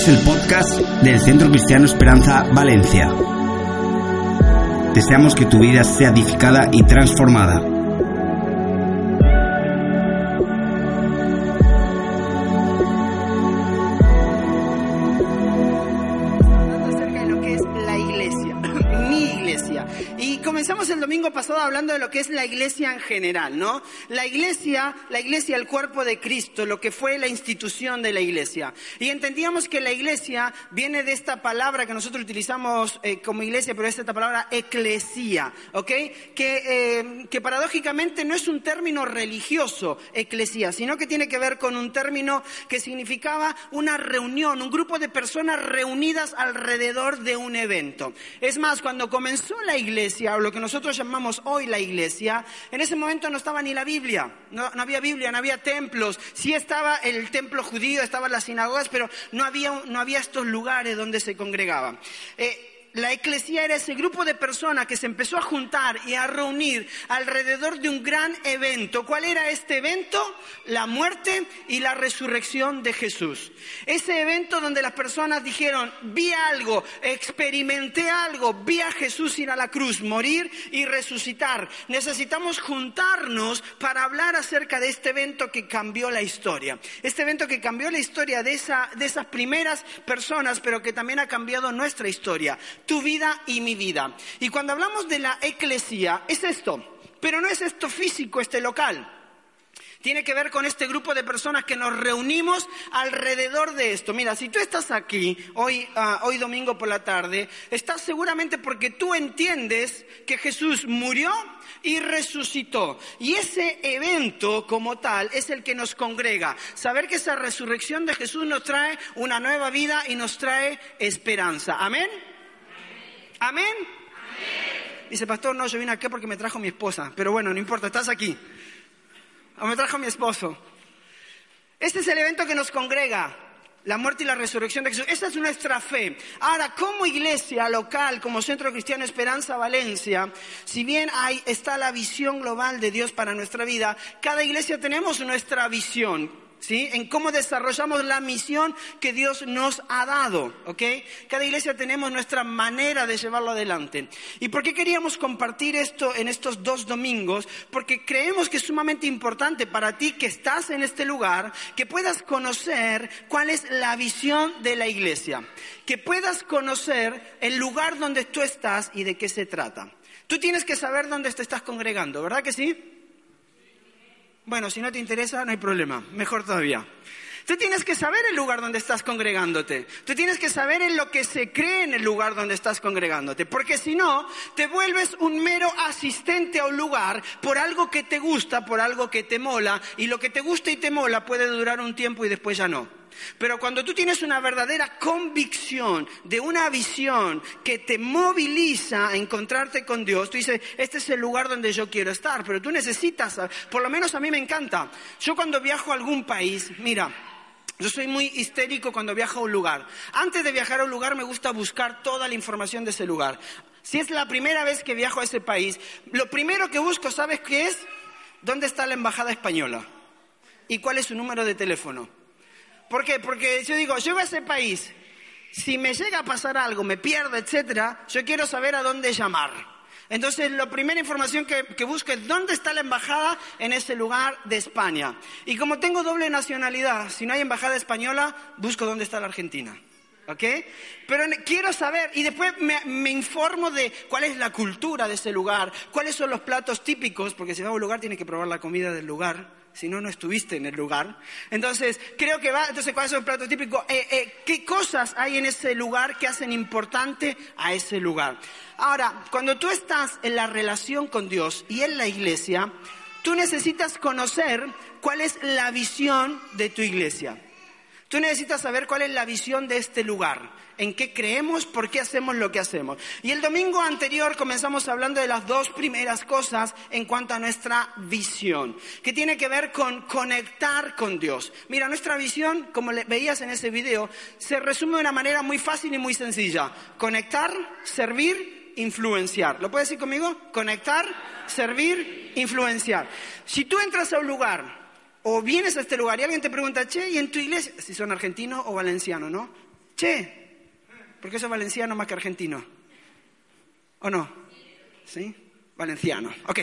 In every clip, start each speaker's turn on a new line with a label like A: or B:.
A: Escuchas el podcast del Centro Cristiano Esperanza Valencia. Deseamos que tu vida sea edificada y transformada.
B: Hablando de lo que es la iglesia en general, ¿no? La iglesia, la iglesia, el cuerpo de Cristo, lo que fue la institución de la iglesia. Y entendíamos que la iglesia viene de esta palabra que nosotros utilizamos eh, como iglesia, pero es esta palabra eclesía, ¿ok? Que, eh, que paradójicamente no es un término religioso, eclesía, sino que tiene que ver con un término que significaba una reunión, un grupo de personas reunidas alrededor de un evento. Es más, cuando comenzó la iglesia, o lo que nosotros llamamos hoy la iglesia, en ese momento no estaba ni la Biblia, no, no había Biblia, no había templos, sí estaba el templo judío, estaban las sinagogas, pero no había, no había estos lugares donde se congregaban. Eh, la eclesía era ese grupo de personas que se empezó a juntar y a reunir alrededor de un gran evento. ¿Cuál era este evento? La muerte y la resurrección de Jesús. Ese evento donde las personas dijeron, vi algo, experimenté algo, vi a Jesús ir a la cruz, morir y resucitar. Necesitamos juntarnos para hablar acerca de este evento que cambió la historia. Este evento que cambió la historia de, esa, de esas primeras personas, pero que también ha cambiado nuestra historia tu vida y mi vida. Y cuando hablamos de la eclesía, es esto, pero no es esto físico, este local. Tiene que ver con este grupo de personas que nos reunimos alrededor de esto. Mira, si tú estás aquí hoy, uh, hoy domingo por la tarde, estás seguramente porque tú entiendes que Jesús murió y resucitó. Y ese evento como tal es el que nos congrega. Saber que esa resurrección de Jesús nos trae una nueva vida y nos trae esperanza. Amén. ¿Amén? Dice, pastor, no, yo vine aquí porque me trajo mi esposa. Pero bueno, no importa, estás aquí. O me trajo mi esposo. Este es el evento que nos congrega. La muerte y la resurrección de Jesús. Esa es nuestra fe. Ahora, como iglesia local, como Centro Cristiano Esperanza Valencia, si bien hay, está la visión global de Dios para nuestra vida, cada iglesia tenemos nuestra visión. ¿Sí? En cómo desarrollamos la misión que Dios nos ha dado, ¿ok? Cada iglesia tenemos nuestra manera de llevarlo adelante. ¿Y por qué queríamos compartir esto en estos dos domingos? Porque creemos que es sumamente importante para ti que estás en este lugar, que puedas conocer cuál es la visión de la iglesia, que puedas conocer el lugar donde tú estás y de qué se trata. Tú tienes que saber dónde te estás congregando, ¿verdad que sí? Bueno, si no te interesa, no hay problema. Mejor todavía. Tú tienes que saber el lugar donde estás congregándote. Tú tienes que saber en lo que se cree en el lugar donde estás congregándote. Porque si no, te vuelves un mero asistente a un lugar por algo que te gusta, por algo que te mola. Y lo que te gusta y te mola puede durar un tiempo y después ya no. Pero cuando tú tienes una verdadera convicción de una visión que te moviliza a encontrarte con Dios, tú dices, este es el lugar donde yo quiero estar, pero tú necesitas, por lo menos a mí me encanta. Yo cuando viajo a algún país, mira, yo soy muy histérico cuando viajo a un lugar. Antes de viajar a un lugar me gusta buscar toda la información de ese lugar. Si es la primera vez que viajo a ese país, lo primero que busco, ¿sabes qué es? ¿Dónde está la embajada española? ¿Y cuál es su número de teléfono? ¿Por qué? Porque yo digo, yo voy a ese país, si me llega a pasar algo, me pierdo, etcétera, yo quiero saber a dónde llamar. Entonces, la primera información que, que, busco es dónde está la embajada en ese lugar de España. Y como tengo doble nacionalidad, si no hay embajada española, busco dónde está la Argentina. ¿Ok? Pero quiero saber, y después me, me, informo de cuál es la cultura de ese lugar, cuáles son los platos típicos, porque si va a un lugar tiene que probar la comida del lugar si no, no estuviste en el lugar. Entonces, creo que va, entonces, ¿cuál es el plato típico? Eh, eh, ¿Qué cosas hay en ese lugar que hacen importante a ese lugar? Ahora, cuando tú estás en la relación con Dios y en la iglesia, tú necesitas conocer cuál es la visión de tu iglesia. Tú necesitas saber cuál es la visión de este lugar, en qué creemos, por qué hacemos lo que hacemos. Y el domingo anterior comenzamos hablando de las dos primeras cosas en cuanto a nuestra visión, que tiene que ver con conectar con Dios. Mira, nuestra visión, como veías en ese video, se resume de una manera muy fácil y muy sencilla. Conectar, servir, influenciar. ¿Lo puedes decir conmigo? Conectar, servir, influenciar. Si tú entras a un lugar o vienes a este lugar y alguien te pregunta, che, ¿y en tu iglesia? Si son argentinos o valencianos, ¿no? Che, porque eso es valenciano más que argentino. ¿O no? ¿Sí? Valenciano. Ok.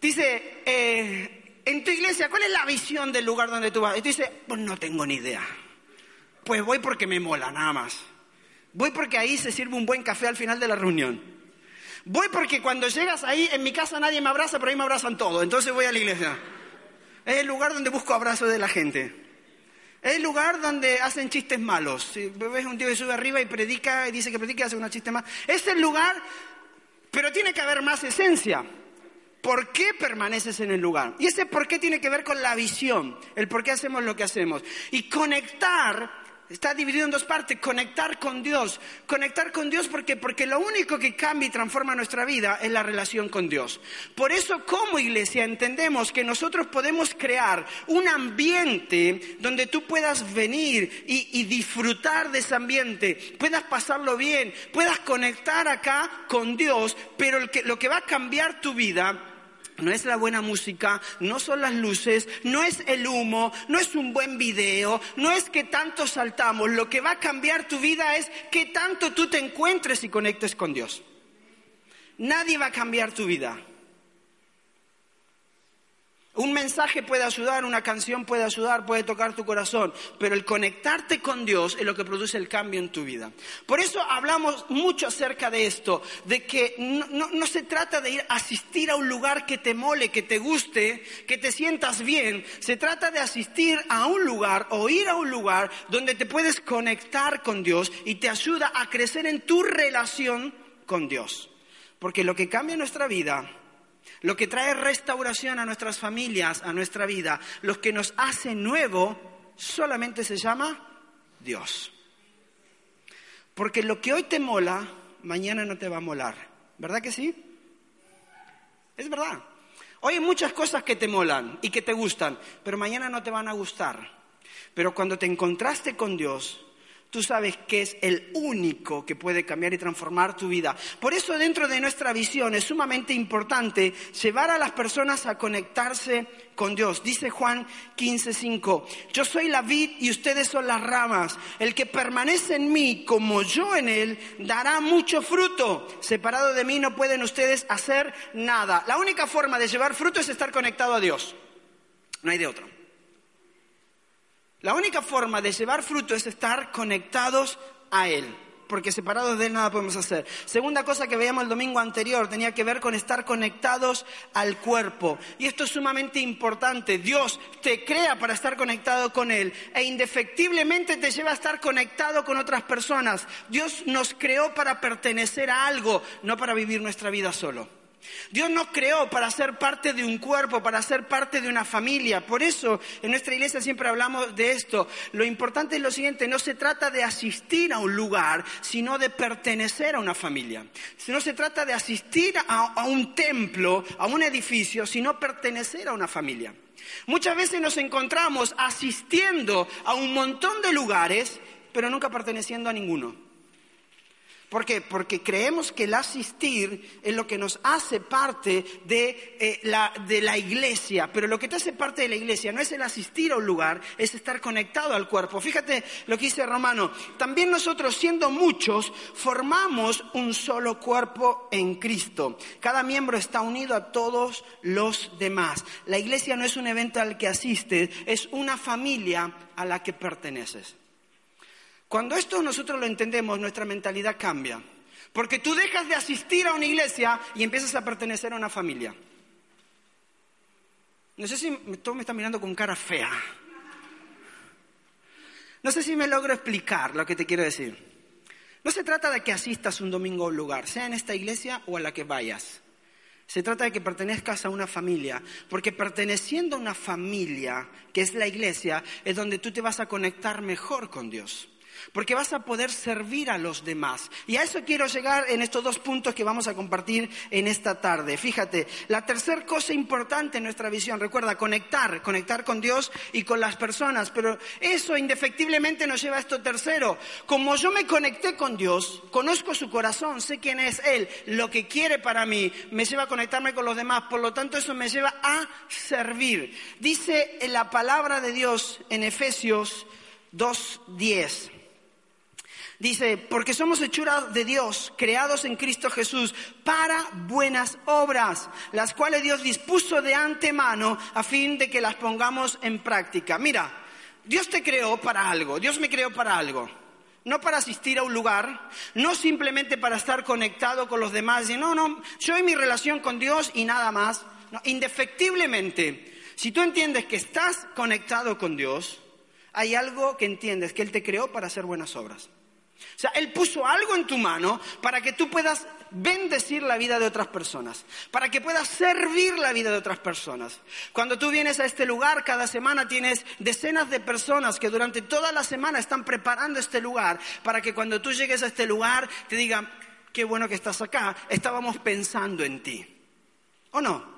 B: Dice, eh, en tu iglesia, ¿cuál es la visión del lugar donde tú vas? Y tú dices, pues no tengo ni idea. Pues voy porque me mola, nada más. Voy porque ahí se sirve un buen café al final de la reunión. Voy porque cuando llegas ahí, en mi casa nadie me abraza, pero ahí me abrazan todos. Entonces voy a la iglesia. Es el lugar donde busco abrazos de la gente. Es el lugar donde hacen chistes malos. Si ves un tío que sube arriba y predica y dice que predica y hace una chiste más. Es el lugar, pero tiene que haber más esencia. ¿Por qué permaneces en el lugar? Y ese por qué tiene que ver con la visión, el por qué hacemos lo que hacemos. Y conectar Está dividido en dos partes, conectar con Dios. Conectar con Dios porque, porque lo único que cambia y transforma nuestra vida es la relación con Dios. Por eso como iglesia entendemos que nosotros podemos crear un ambiente donde tú puedas venir y, disfrutar de ese ambiente, puedas pasarlo bien, puedas conectar acá con Dios, pero lo que va a cambiar tu vida no es la buena música, no son las luces, no es el humo, no es un buen video, no es que tanto saltamos. Lo que va a cambiar tu vida es que tanto tú te encuentres y conectes con Dios. Nadie va a cambiar tu vida. Un mensaje puede ayudar, una canción puede ayudar, puede tocar tu corazón, pero el conectarte con Dios es lo que produce el cambio en tu vida. Por eso hablamos mucho acerca de esto, de que no, se trata de ir a asistir a un lugar que te mole, que te guste, que te sientas bien, se trata de asistir a un lugar o ir a un lugar donde te puedes conectar con Dios y te ayuda a crecer en tu relación con Dios. Porque lo que cambia nuestra vida lo que trae restauración a nuestras familias, a nuestra vida, lo que nos hace nuevo, solamente se llama Dios. Porque lo que hoy te mola, mañana no te va a molar. ¿Verdad que sí? Es verdad. Hoy hay muchas cosas que te molan y que te gustan, pero mañana no te van a gustar. Pero cuando te encontraste con Dios, Tú sabes que es el único que puede cambiar y transformar tu vida. Por eso dentro de nuestra visión es sumamente importante llevar a las personas a conectarse con Dios. Dice Juan 15:5, yo soy la vid y ustedes son las ramas. El que permanece en mí como yo en él dará mucho fruto. Separado de mí no pueden ustedes hacer nada. La única forma de llevar fruto es estar conectado a Dios. No hay de otro. La única forma de llevar fruto es estar conectados a Él, porque separados de Él nada podemos hacer. Segunda cosa que veíamos el domingo anterior tenía que ver con estar conectados al cuerpo. Y esto es sumamente importante. Dios te crea para estar conectado con Él e indefectiblemente te lleva a estar conectado con otras personas. Dios nos creó para pertenecer a algo, no para vivir nuestra vida solo. Dios nos creó para ser parte de un cuerpo, para ser parte de una familia. Por eso en nuestra iglesia siempre hablamos de esto. Lo importante es lo siguiente, no se trata de asistir a un lugar, sino de pertenecer a una familia. No se trata de asistir a, un templo, a un edificio, sino pertenecer a una familia. Muchas veces nos encontramos asistiendo a un montón de lugares, pero nunca perteneciendo a ninguno. ¿Por qué? Porque creemos que el asistir es lo que nos hace parte de, eh, la, de la iglesia, pero lo que te hace parte de la iglesia no es el asistir a un lugar, es estar conectado al cuerpo. Fíjate lo que dice Romano, también nosotros siendo muchos formamos un solo cuerpo en Cristo. Cada miembro está unido a todos los demás. La iglesia no es un evento al que asistes, es una familia a la que perteneces. Cuando esto nosotros lo entendemos, nuestra mentalidad cambia. Porque tú dejas de asistir a una iglesia y empiezas a pertenecer a una familia. No sé si todo me está mirando con cara fea. No sé si me logro explicar lo que te quiero decir. No se trata de que asistas un domingo a un lugar, sea en esta iglesia o a la que vayas. Se trata de que pertenezcas a una familia, porque perteneciendo a una familia, que es la iglesia, es donde tú te vas a conectar mejor con Dios porque vas a poder servir a los demás. Y a eso quiero llegar en estos dos puntos que vamos a compartir en esta tarde. Fíjate, la tercera cosa importante en nuestra visión, recuerda, conectar, conectar con Dios y con las personas, pero eso indefectiblemente nos lleva a esto tercero. Como yo me conecté con Dios, conozco su corazón, sé quién es Él, lo que quiere para mí, me lleva a conectarme con los demás, por lo tanto eso me lleva a servir. Dice la palabra de Dios en Efesios 2.10. Dice, porque somos hechuras de Dios, creados en Cristo Jesús, para buenas obras, las cuales Dios dispuso de antemano a fin de que las pongamos en práctica. Mira, Dios te creó para algo, Dios me creó para algo. No para asistir a un lugar, no simplemente para estar conectado con los demás. Y no, no, yo y mi relación con Dios y nada más. indefectiblemente, si tú entiendes que estás conectado con Dios, hay algo que entiendes, que Él te creó para hacer buenas obras. O sea, Él puso algo en tu mano para que tú puedas bendecir la vida de otras personas, para que puedas servir la vida de otras personas. Cuando tú vienes a este lugar, cada semana tienes decenas de personas que durante toda la semana están preparando este lugar para que cuando tú llegues a este lugar te digan, qué bueno que estás acá, estábamos pensando en ti. ¿O no?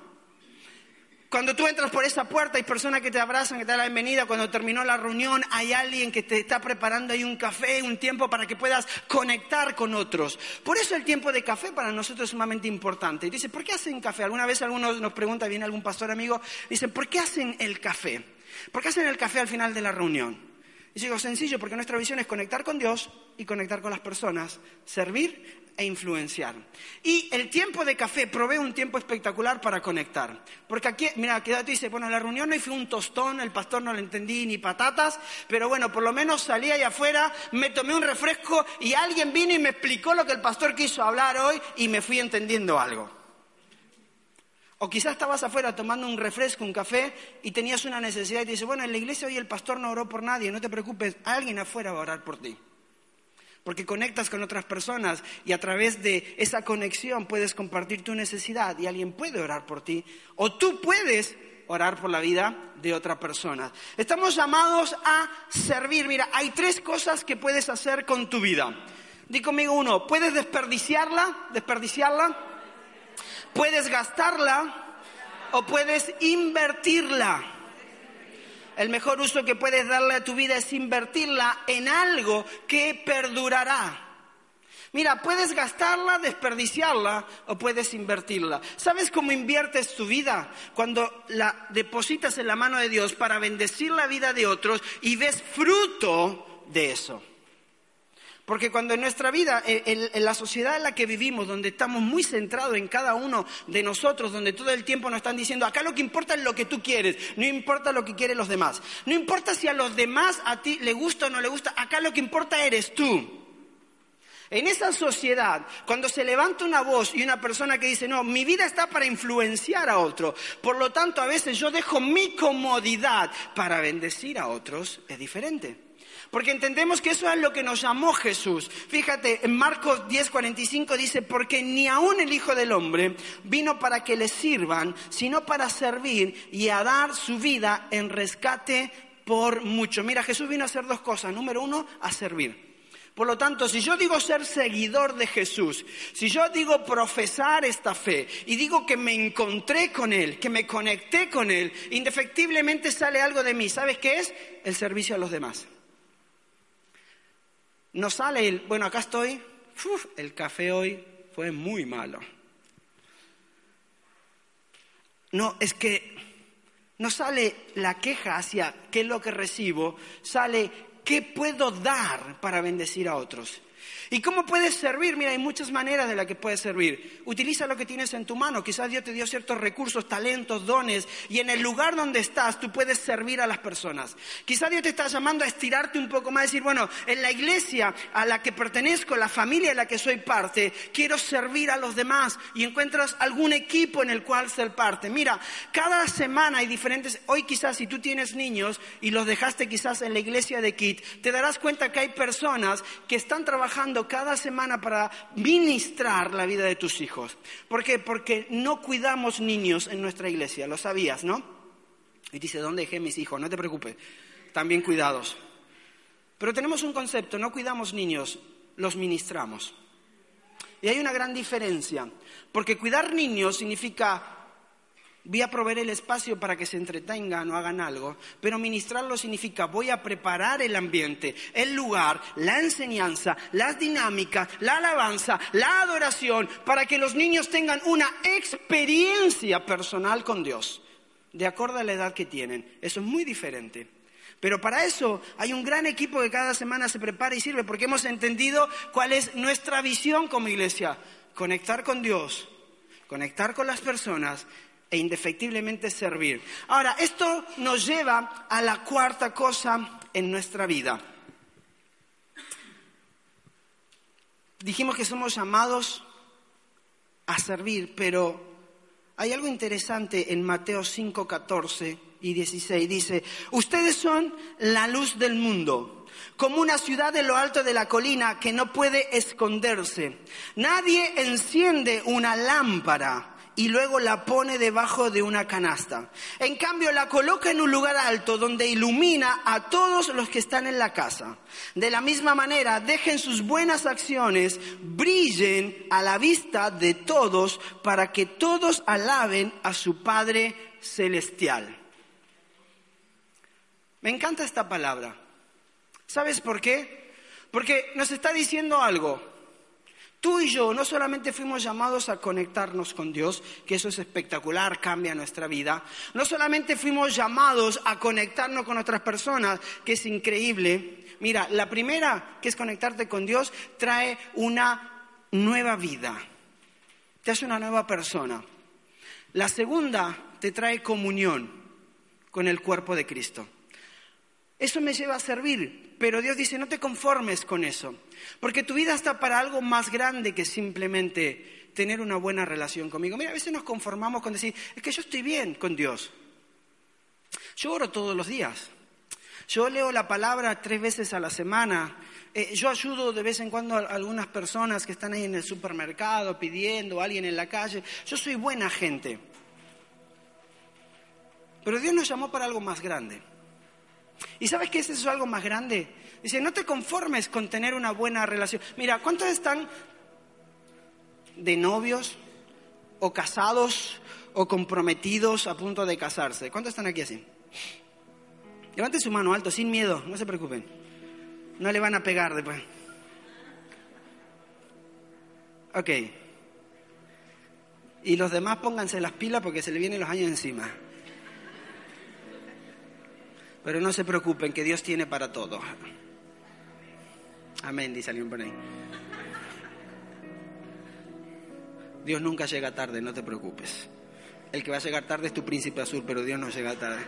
B: Cuando tú entras por esa puerta hay personas que te abrazan, que te dan la bienvenida. Cuando terminó la reunión hay alguien que te está preparando ahí un café, un tiempo para que puedas conectar con otros. Por eso el tiempo de café para nosotros es sumamente importante. Y dice, ¿por qué hacen café? Alguna vez algunos nos pregunta, viene algún pastor amigo, dice, ¿por qué hacen el café? ¿Por qué hacen el café al final de la reunión? Y digo, sencillo, porque nuestra visión es conectar con Dios y conectar con las personas, servir e influenciar. Y el tiempo de café provee un tiempo espectacular para conectar. Porque aquí, mira, tú dice, bueno, la reunión hoy fue un tostón, el pastor no le entendí ni patatas, pero bueno, por lo menos salí ahí afuera, me tomé un refresco y alguien vino y me explicó lo que el pastor quiso hablar hoy y me fui entendiendo algo. O quizás estabas afuera tomando un refresco, un café, y tenías una necesidad y te dice, bueno, en la iglesia hoy el pastor no oró por nadie, no te preocupes, alguien afuera va a orar por ti porque conectas con otras personas y a través de esa conexión puedes compartir tu necesidad y alguien puede orar por ti o tú puedes orar por la vida de otra persona. Estamos llamados a servir. Mira, hay tres cosas que puedes hacer con tu vida. Di conmigo uno, puedes desperdiciarla, desperdiciarla, puedes gastarla o puedes invertirla el mejor uso que puedes darle a tu vida es invertirla en algo que perdurará. Mira, puedes gastarla, desperdiciarla o puedes invertirla. ¿Sabes cómo inviertes tu vida? Cuando la depositas en la mano de Dios para bendecir la vida de otros y ves fruto de eso. Porque cuando en nuestra vida, en, la sociedad en la que vivimos, donde estamos muy centrados en cada uno de nosotros, donde todo el tiempo nos están diciendo, acá lo que importa es lo que tú quieres, no importa lo que quieren los demás. No importa si a los demás a ti le gusta o no le gusta, acá lo que importa eres tú. En esa sociedad, cuando se levanta una voz y una persona que dice, no, mi vida está para influenciar a otro, por lo tanto a veces yo dejo mi comodidad para bendecir a otros, es diferente. Porque entendemos que eso es lo que nos llamó Jesús. Fíjate, en Marcos 10:45 dice, porque ni aun el Hijo del Hombre vino para que le sirvan, sino para servir y a dar su vida en rescate por mucho. Mira, Jesús vino a hacer dos cosas. Número uno, a servir. Por lo tanto, si yo digo ser seguidor de Jesús, si yo digo profesar esta fe y digo que me encontré con Él, que me conecté con Él, indefectiblemente sale algo de mí. ¿Sabes qué es? El servicio a los demás. No sale el, bueno, acá estoy, el café hoy fue muy malo. No, es que no sale la queja hacia qué es lo que recibo, sale qué puedo dar para bendecir a otros. ¿Y cómo puedes servir? Mira, hay muchas maneras de las que puedes servir. Utiliza lo que tienes en tu mano. Quizás Dios te dio ciertos recursos, talentos, dones, y en el lugar donde estás tú puedes servir a las personas. Quizás Dios te está llamando a estirarte un poco más, decir, bueno, en la iglesia a la que pertenezco, la familia en la que soy parte, quiero servir a los demás y encuentras algún equipo en el cual ser parte. Mira, cada semana hay diferentes, hoy quizás si tú tienes niños y los dejaste quizás en la iglesia de Kit, te darás cuenta que hay personas que están trabajando cada semana para ministrar la vida de tus hijos. ¿Por qué? Porque no cuidamos niños en nuestra iglesia, lo sabías, ¿no? Y dice, ¿dónde dejé mis hijos? No te preocupes, también cuidados. Pero tenemos un concepto, no cuidamos niños, los ministramos. Y hay una gran diferencia, porque cuidar niños significa voy a proveer el espacio para que se entretengan o hagan algo, pero ministrarlo significa voy a preparar el ambiente, el lugar, la enseñanza, las dinámicas, la alabanza, la adoración, para que los niños tengan una experiencia personal con Dios, de acuerdo a la edad que tienen. Eso es muy diferente. Pero para eso hay un gran equipo que cada semana se prepara y sirve, porque hemos entendido cuál es nuestra visión como iglesia. Conectar con Dios, conectar con las personas e indefectiblemente servir. Ahora, esto nos lleva a la cuarta cosa en nuestra vida. Dijimos que somos llamados a servir, pero hay algo interesante en Mateo 5, 14 y 16. Dice, ustedes son la luz del mundo, como una ciudad de lo alto de la colina que no puede esconderse. Nadie enciende una lámpara y luego la pone debajo de una canasta. En cambio, la coloca en un lugar alto donde ilumina a todos los que están en la casa. De la misma manera, dejen sus buenas acciones, brillen a la vista de todos para que todos alaben a su Padre Celestial. Me encanta esta palabra. ¿Sabes por qué? Porque nos está diciendo algo. Tú y yo no solamente fuimos llamados a conectarnos con Dios, que eso es espectacular, cambia nuestra vida, no solamente fuimos llamados a conectarnos con otras personas, que es increíble. Mira, la primera, que es conectarte con Dios, trae una nueva vida, te hace una nueva persona. La segunda, te trae comunión con el cuerpo de Cristo. Eso me lleva a servir, pero Dios dice, no te conformes con eso, porque tu vida está para algo más grande que simplemente tener una buena relación conmigo. Mira, a veces nos conformamos con decir, es que yo estoy bien con Dios. Yo oro todos los días. Yo leo la palabra tres veces a la semana. Eh, yo ayudo de vez en cuando a algunas personas que están ahí en el supermercado pidiendo, a alguien en la calle. Yo soy buena gente. Pero Dios nos llamó para algo más grande. ¿Y sabes qué es algo más grande? Dice, no te conformes con tener una buena relación. Mira, ¿cuántos están de novios o casados o comprometidos a punto de casarse? ¿Cuántos están aquí así? Levanten su mano alto, sin miedo, no se preocupen. No le van a pegar después. Ok. Y los demás pónganse las pilas porque se le vienen los años encima. Pero no se preocupen, que Dios tiene para todo. Amén, dice alguien por ahí. Dios nunca llega tarde, no te preocupes. El que va a llegar tarde es tu príncipe azul, pero Dios no llega tarde.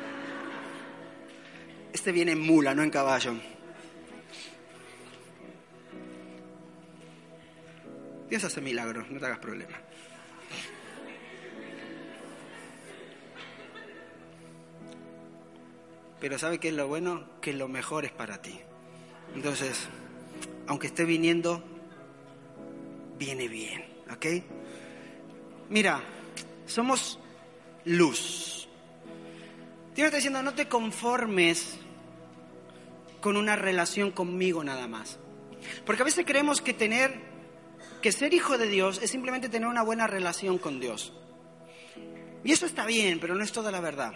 B: Este viene en mula, no en caballo. Dios hace milagros, no te hagas problema. Pero ¿sabe qué es lo bueno? Que lo mejor es para ti. Entonces, aunque esté viniendo, viene bien, ¿ok? Mira, somos luz. Dios está diciendo, no te conformes con una relación conmigo nada más. Porque a veces creemos que tener, que ser hijo de Dios es simplemente tener una buena relación con Dios. Y eso está bien, pero no es toda la verdad.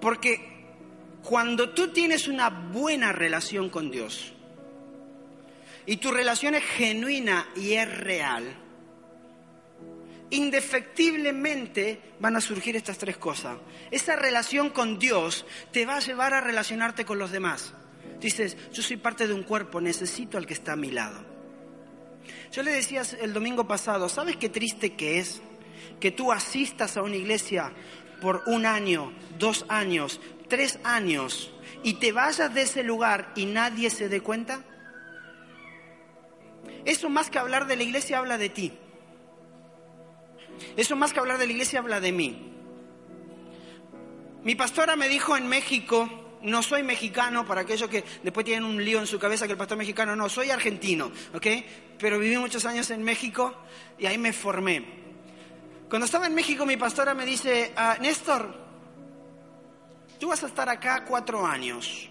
B: Porque cuando tú tienes una buena relación con Dios y tu relación es genuina y es real, indefectiblemente van a surgir estas tres cosas. Esa relación con Dios te va a llevar a relacionarte con los demás. Dices, yo soy parte de un cuerpo, necesito al que está a mi lado. Yo le decía el domingo pasado, ¿sabes qué triste que es que tú asistas a una iglesia por un año, dos años, tres años y te vayas de ese lugar y nadie se dé cuenta? Eso más que hablar de la iglesia habla de ti. Eso más que hablar de la iglesia habla de mí. Mi pastora me dijo en México, no soy mexicano, para aquellos que después tienen un lío en su cabeza que el pastor mexicano, no, soy argentino, ¿ok? Pero viví muchos años en México y ahí me formé. Cuando estaba en México mi pastora me dice, ah, Néstor, Tú vas a estar acá cuatro años.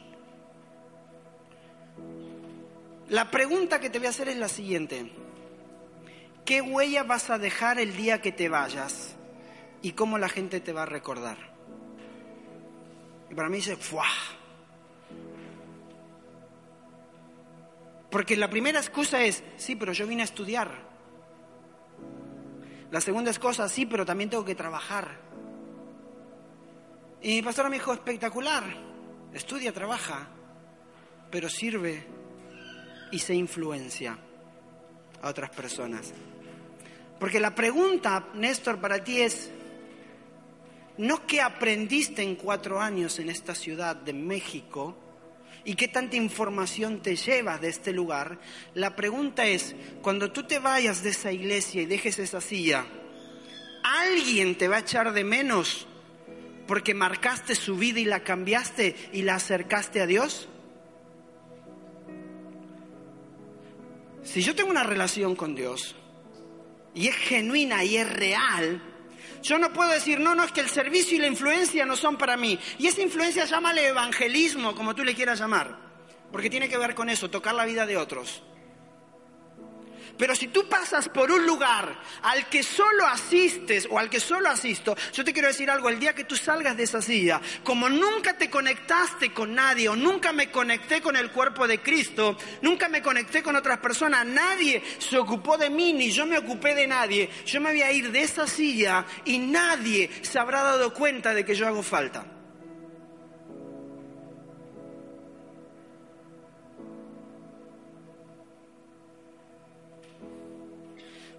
B: La pregunta que te voy a hacer es la siguiente. ¿Qué huella vas a dejar el día que te vayas? ¿Y cómo la gente te va a recordar? Y para mí dice, ¡fuah! Porque la primera excusa es, sí, pero yo vine a estudiar. La segunda excusa, sí, pero también tengo que trabajar. Y mi pastora me dijo, espectacular, estudia, trabaja, pero sirve y se influencia a otras personas. Porque la pregunta, Néstor, para ti es, no qué aprendiste en cuatro años en esta ciudad de México y qué tanta información te llevas de este lugar. La pregunta es, cuando tú te vayas de esa iglesia y dejes esa silla, ¿alguien te va a echar de menos porque marcaste su vida y la cambiaste y la acercaste a Dios? Si yo tengo una relación con Dios y es genuina y es real, yo no puedo decir, no, no, es que el servicio y la influencia no son para mí. Y esa influencia llámale evangelismo, como tú le quieras llamar, porque tiene que ver con eso, tocar la vida de otros. Pero si tú pasas por un lugar al que solo asistes o al que solo asisto, yo te quiero decir algo, el día que tú salgas de esa silla, como nunca te conectaste con nadie o nunca me conecté con el cuerpo de Cristo, nunca me conecté con otras personas, nadie se ocupó de mí ni yo me ocupé de nadie, yo me voy a ir de esa silla y nadie se habrá dado cuenta de que yo hago falta.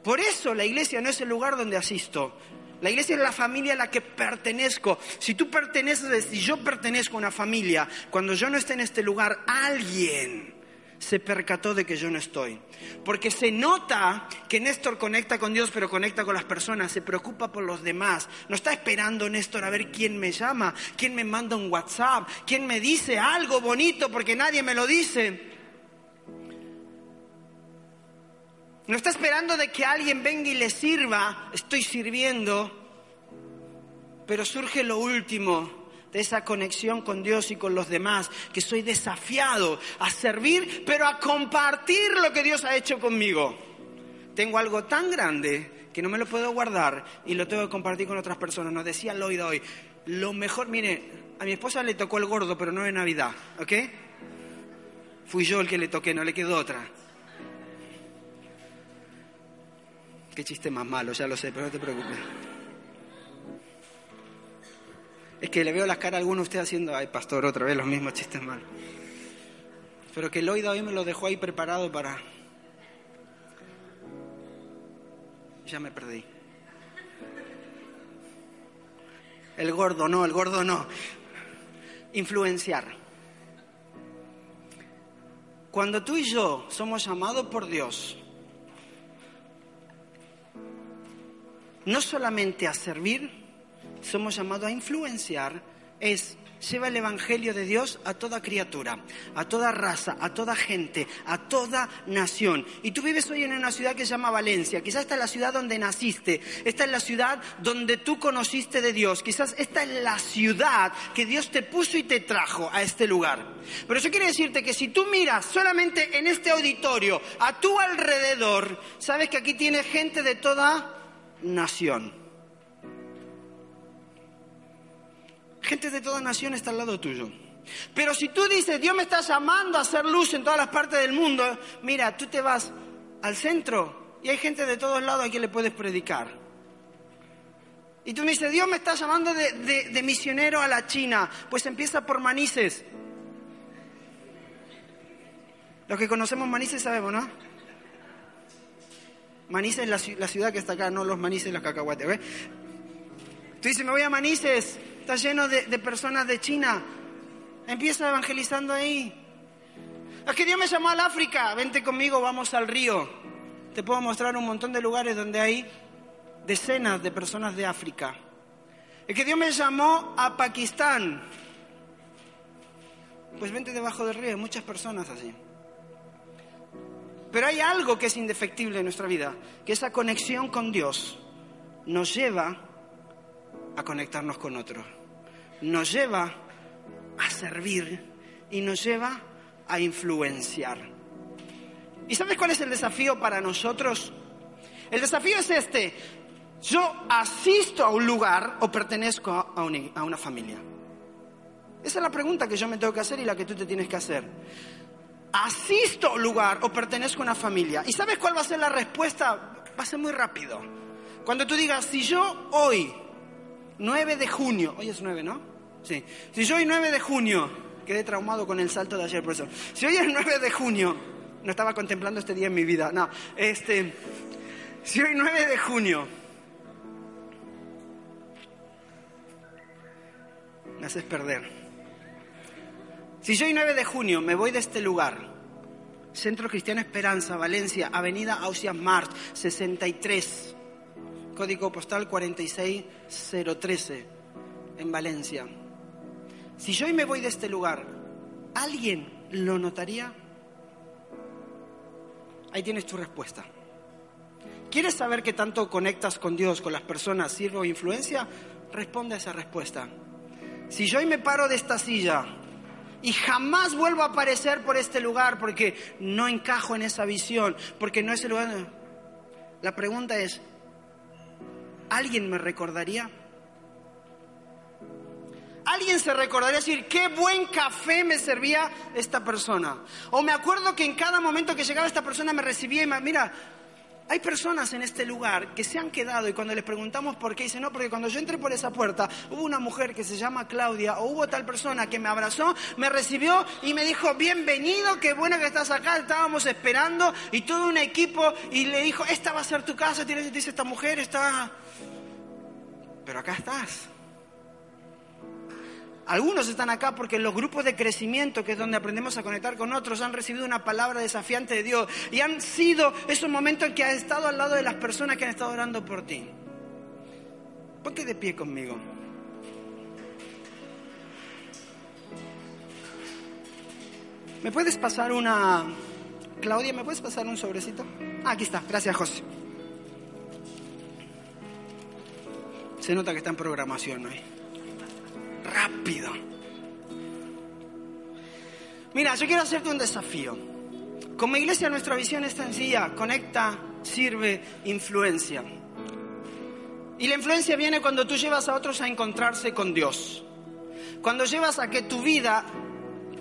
B: Por eso la iglesia no es el lugar donde asisto. La iglesia es la familia a la que pertenezco. Si tú perteneces, si yo pertenezco a una familia, cuando yo no esté en este lugar, alguien se percató de que yo no estoy. Porque se nota que Néstor conecta con Dios, pero conecta con las personas, se preocupa por los demás. No está esperando Néstor a ver quién me llama, quién me manda un WhatsApp, quién me dice algo bonito porque nadie me lo dice. No está esperando de que alguien venga y le sirva, estoy sirviendo, pero surge lo último de esa conexión con Dios y con los demás, que soy desafiado a servir, pero a compartir lo que Dios ha hecho conmigo. Tengo algo tan grande que no me lo puedo guardar y lo tengo que compartir con otras personas. Nos decía Lloyd hoy, lo mejor, mire, a mi esposa le tocó el gordo, pero no de Navidad, ¿ok? Fui yo el que le toqué, no le quedó otra. Qué chiste más malo, ya lo sé, pero no te preocupes. Es que le veo las caras a alguno de ustedes haciendo, ay pastor, otra vez los mismos chistes malos. Pero que Lloyd hoy me lo dejó ahí preparado para... Ya me perdí. El gordo no, el gordo no. Influenciar. Cuando tú y yo somos llamados por Dios no solamente a servir, somos llamados a influenciar, es lleva el Evangelio de Dios a toda criatura, a toda raza, a toda gente, a toda nación. Y tú vives hoy en una ciudad que se llama Valencia. Quizás esta es la ciudad donde naciste, esta es la ciudad donde tú conociste de Dios. Quizás esta es la ciudad que Dios te puso y te trajo a este lugar. Pero eso quiere decirte que si tú miras solamente en este auditorio, a tu alrededor, sabes que aquí tienes gente de toda nación. Gente de toda nación está al lado tuyo. Pero si tú dices, Dios me está llamando a hacer luz en todas las partes del mundo, mira, tú te vas al centro y hay gente de todos lados a quien le puedes predicar. Y tú me dices, Dios me está llamando de, misionero a la China, pues empieza por Manises. Los que conocemos Manises sabemos, ¿no? Manises es la, ciudad que está acá, no los manises los cacahuates. ¿ves? Tú dices, me voy a Manises, está lleno de, de personas de China. Empieza evangelizando ahí. Es que Dios me llamó al África, vente conmigo, vamos al río. Te puedo mostrar un montón de lugares donde hay decenas de personas de África. Es que Dios me llamó a Pakistán. Pues vente debajo del río, hay muchas personas así. Pero hay algo que es indefectible en nuestra vida, que esa conexión con Dios nos lleva a conectarnos con otros, nos lleva a servir y nos lleva a influenciar. ¿Y sabes cuál es el desafío para nosotros? El desafío es este. Yo asisto a un lugar o pertenezco a una, familia. Esa es la pregunta que yo me tengo que hacer y la que tú te tienes que hacer asisto a un lugar o pertenezco a una familia. ¿Y sabes cuál va a ser la respuesta? Va a ser muy rápido. Cuando tú digas, si yo hoy, 9 de junio, hoy es 9, ¿no? Sí. Si yo hoy 9 de junio quedé traumado con el salto de ayer, por eso. Si hoy es 9 de junio, no estaba contemplando este día en mi vida, no, este, si hoy es 9 de junio, me haces perder. Si hoy 9 de junio me voy de este lugar, Centro Cristiano Esperanza, Valencia, Avenida Ausias Mart, 63, código postal 46013, en Valencia. Si yo hoy me voy de este lugar, ¿alguien lo notaría? Ahí tienes tu respuesta. ¿Quieres saber qué tanto conectas con Dios, con las personas, sirve o influencia? Responde a esa respuesta. Si yo hoy me paro de esta silla y jamás vuelvo a aparecer por este lugar porque no encajo en esa visión, porque no es el lugar... La pregunta es, ¿alguien me recordaría? alguien se recordaría decir, qué buen café me servía esta persona. O me acuerdo que en cada momento que llegaba esta persona me recibía y me, mira, hay personas en este lugar que se han quedado y cuando les preguntamos por qué, dicen, no, porque cuando yo entré por esa puerta hubo una mujer que se llama Claudia o hubo tal persona que me abrazó, me recibió y me dijo, bienvenido, qué bueno que estás acá, estábamos esperando y todo un equipo y le dijo, esta va a ser tu casa, dice esta mujer, está... Pero acá estás. Algunos están acá porque los grupos de crecimiento, que es donde aprendemos a conectar con otros, han recibido una palabra desafiante de Dios y han sido esos momentos en que has estado al lado de las personas que han estado orando por ti. Ponte de pie conmigo. ¿Me puedes pasar una... Claudia, ¿me puedes pasar un sobrecito? Ah, aquí está, gracias José. Se nota que está en programación hoy rápido. Mira, yo quiero hacerte un desafío. Como iglesia nuestra visión es sencilla, conecta, sirve, influencia. Y la influencia viene cuando tú llevas a otros a encontrarse con Dios. Cuando llevas a que tu vida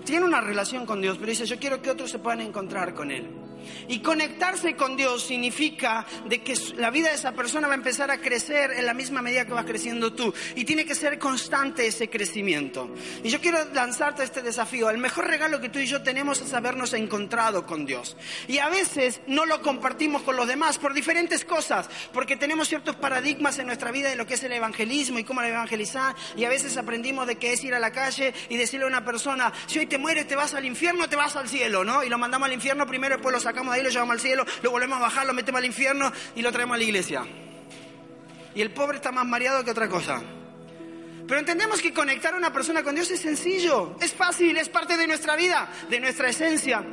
B: tiene una relación con Dios, pero dice, yo quiero que otros se puedan encontrar con Él. Y conectarse con Dios significa de que la vida de esa persona va a empezar a crecer en la misma medida que vas creciendo tú. Y tiene que ser constante ese crecimiento. Y yo quiero lanzarte este desafío. El mejor regalo que tú y yo tenemos es habernos encontrado con Dios. Y a veces no lo compartimos con los demás por diferentes cosas. Porque tenemos ciertos paradigmas en nuestra vida de lo que es el evangelismo y cómo evangelizar. Y a veces aprendimos de que es ir a la calle y decirle a una persona, si hoy te mueres te vas al infierno, te vas al cielo, ¿no? Y lo mandamos al infierno primero y después lo sacamos sacamos de ahí, lo llevamos al cielo, lo volvemos a bajar, lo metemos al infierno y lo traemos a la iglesia. Y el pobre está más mareado que otra cosa. Pero entendemos que conectar a una persona con Dios es sencillo, es fácil, es parte de nuestra vida, de nuestra esencia.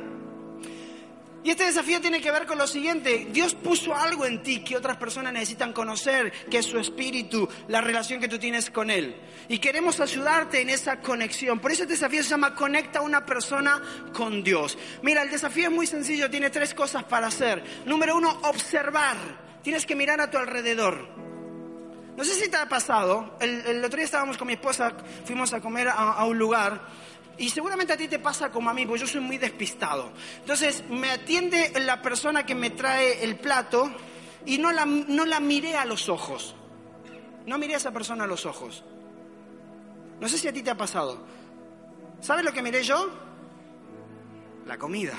B: Y este desafío tiene que ver con lo siguiente, Dios puso algo en ti que otras personas necesitan conocer, que es su espíritu, la relación que tú tienes con Él. Y queremos ayudarte en esa conexión. Por eso este desafío se llama Conecta a una persona con Dios. Mira, el desafío es muy sencillo, tiene tres cosas para hacer. Número uno, observar. Tienes que mirar a tu alrededor. No sé si te ha pasado, el, otro día estábamos con mi esposa, fuimos a comer a un lugar y seguramente a ti te pasa como a mí, porque yo soy muy despistado. Entonces, me atiende la persona que me trae el plato y no la, no la miré a los ojos. No miré a esa persona a los ojos. No sé si a ti te ha pasado. ¿Sabes lo que miré yo? La comida.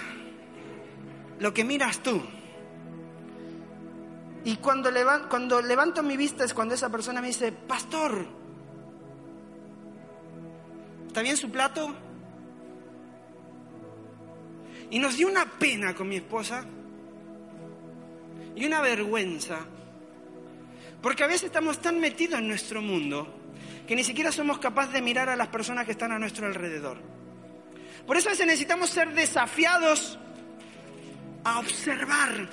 B: Lo que miras tú. Y cuando, cuando levanto mi vista es cuando esa persona me dice, pastor, ¿está bien su plato? Y nos dio una pena con mi esposa y una vergüenza. Porque a veces estamos tan metidos en nuestro mundo que ni siquiera somos capaces de mirar a las personas que están a nuestro alrededor. Por eso a veces necesitamos ser desafiados a observar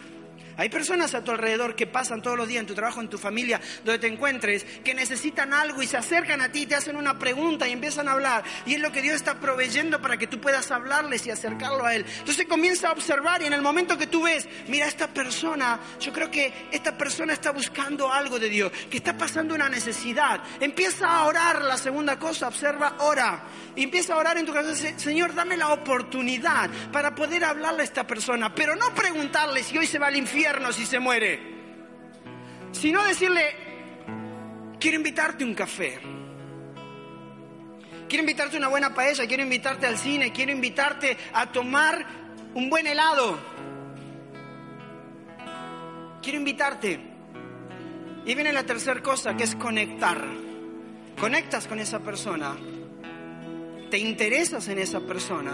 B: hay personas a tu alrededor que pasan todos los días en tu trabajo, en tu familia, donde te encuentres, que necesitan algo y se acercan a ti, te hacen una pregunta y empiezan a hablar. Y es lo que Dios está proveyendo para que tú puedas hablarles y acercarlo a Él. Entonces comienza a observar y en el momento que tú ves, mira, esta persona, yo creo que esta persona está buscando algo de Dios, que está pasando una necesidad. Empieza a orar, la segunda cosa, observa, ora. Y empieza a orar en tu corazón, Señor, dame la oportunidad para poder hablarle a esta persona, pero no preguntarle si hoy se va al infierno si se muere, sino decirle, quiero invitarte un café. quiero invitarte a una buena paella, quiero invitarte al cine, quiero invitarte a tomar un buen helado. Quiero invitarte. Y viene la tercera cosa, que es conectar. Conectas con esa persona, te interesas en esa persona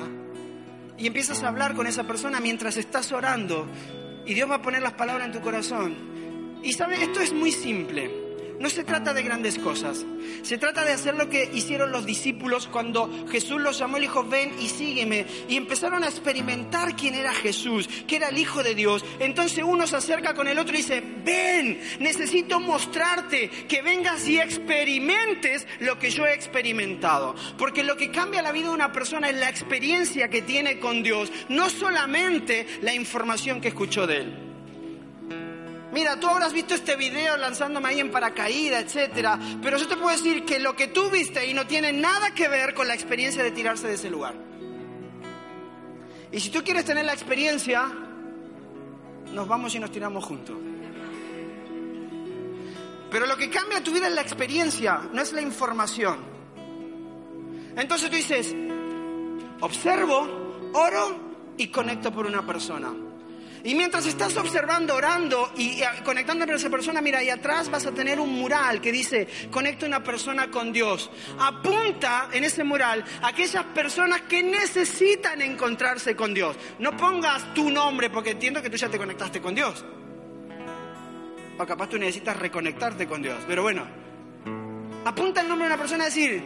B: y empiezas a hablar con esa persona mientras estás orando y Dios va a poner las palabras en tu corazón. Y sabes, esto es muy simple. No se trata de grandes cosas. Se trata de hacer lo que hicieron los discípulos cuando Jesús los llamó y dijo, ven y sígueme. Y empezaron a experimentar quién era Jesús, que era el Hijo de Dios. Entonces uno se acerca con el otro y dice, ven, necesito mostrarte, que vengas y experimentes lo que yo he experimentado. Porque lo que cambia la vida de una persona es la experiencia que tiene con Dios, no solamente la información que escuchó de Él. Mira, tú habrás visto este video lanzándome ahí en paracaídas, etcétera, pero yo te puedo decir que lo que tú viste ahí no tiene nada que ver con la experiencia de tirarse de ese lugar. Y si tú quieres tener la experiencia, nos vamos y nos tiramos juntos. Pero lo que cambia tu vida es la experiencia, no es la información. Entonces tú dices, observo, oro y conecto por una persona. Y mientras estás observando, orando y conectando con esa persona, mira, ahí atrás vas a tener un mural que dice, conecta una persona con Dios. Apunta en ese mural a aquellas personas que necesitan encontrarse con Dios. No pongas tu nombre porque entiendo que tú ya te conectaste con Dios. O capaz tú necesitas reconectarte con Dios. Pero bueno, apunta el nombre de una persona y decir,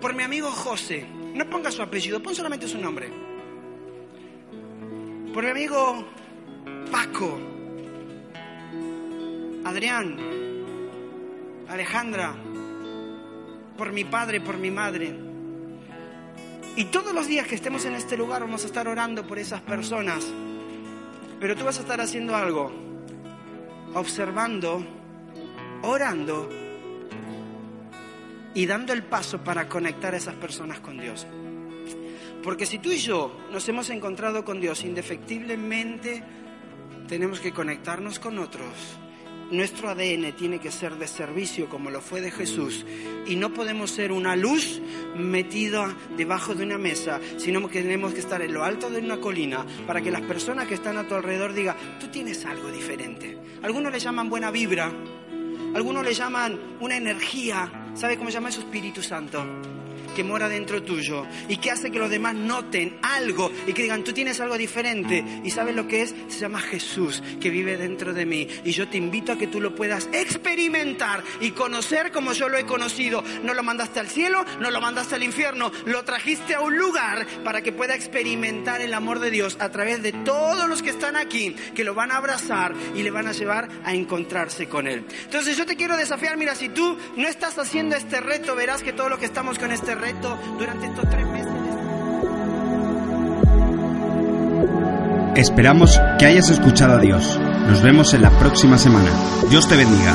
B: por mi amigo José. No ponga su apellido, pon solamente su nombre por mi amigo Paco, Adrián, Alejandra, por mi padre, por mi madre. Y todos los días que estemos en este lugar vamos a estar orando por esas personas. Pero tú vas a estar haciendo algo, observando, orando y dando el paso para conectar a esas personas con Dios. Porque si tú y yo nos hemos encontrado con Dios, indefectiblemente tenemos que conectarnos con otros. Nuestro ADN tiene que ser de servicio como lo fue de Jesús. Y no podemos ser una luz metida debajo de una mesa, sino que tenemos que estar en lo alto de una colina para que las personas que están a tu alrededor digan, tú tienes algo diferente. Algunos le llaman buena vibra, algunos le llaman una energía. ¿Sabe cómo se llama eso? Espíritu Santo que mora dentro tuyo y que hace que los demás noten algo y que digan, tú tienes algo diferente. ¿Y sabes lo que es? Se llama Jesús, que vive dentro de mí. Y yo te invito a que tú lo puedas experimentar y conocer como yo lo he conocido. No lo mandaste al cielo, no lo mandaste al infierno, lo trajiste a un lugar para que pueda experimentar el amor de Dios a través de todos los que están aquí, que lo van a abrazar y le van a llevar a encontrarse con Él. Entonces yo te quiero desafiar, mira, si tú no estás haciendo este reto, verás que todos los que estamos con este reto, durante estos tres meses.
A: Esperamos que hayas escuchado a Dios. Nos vemos en la próxima semana. Dios te bendiga.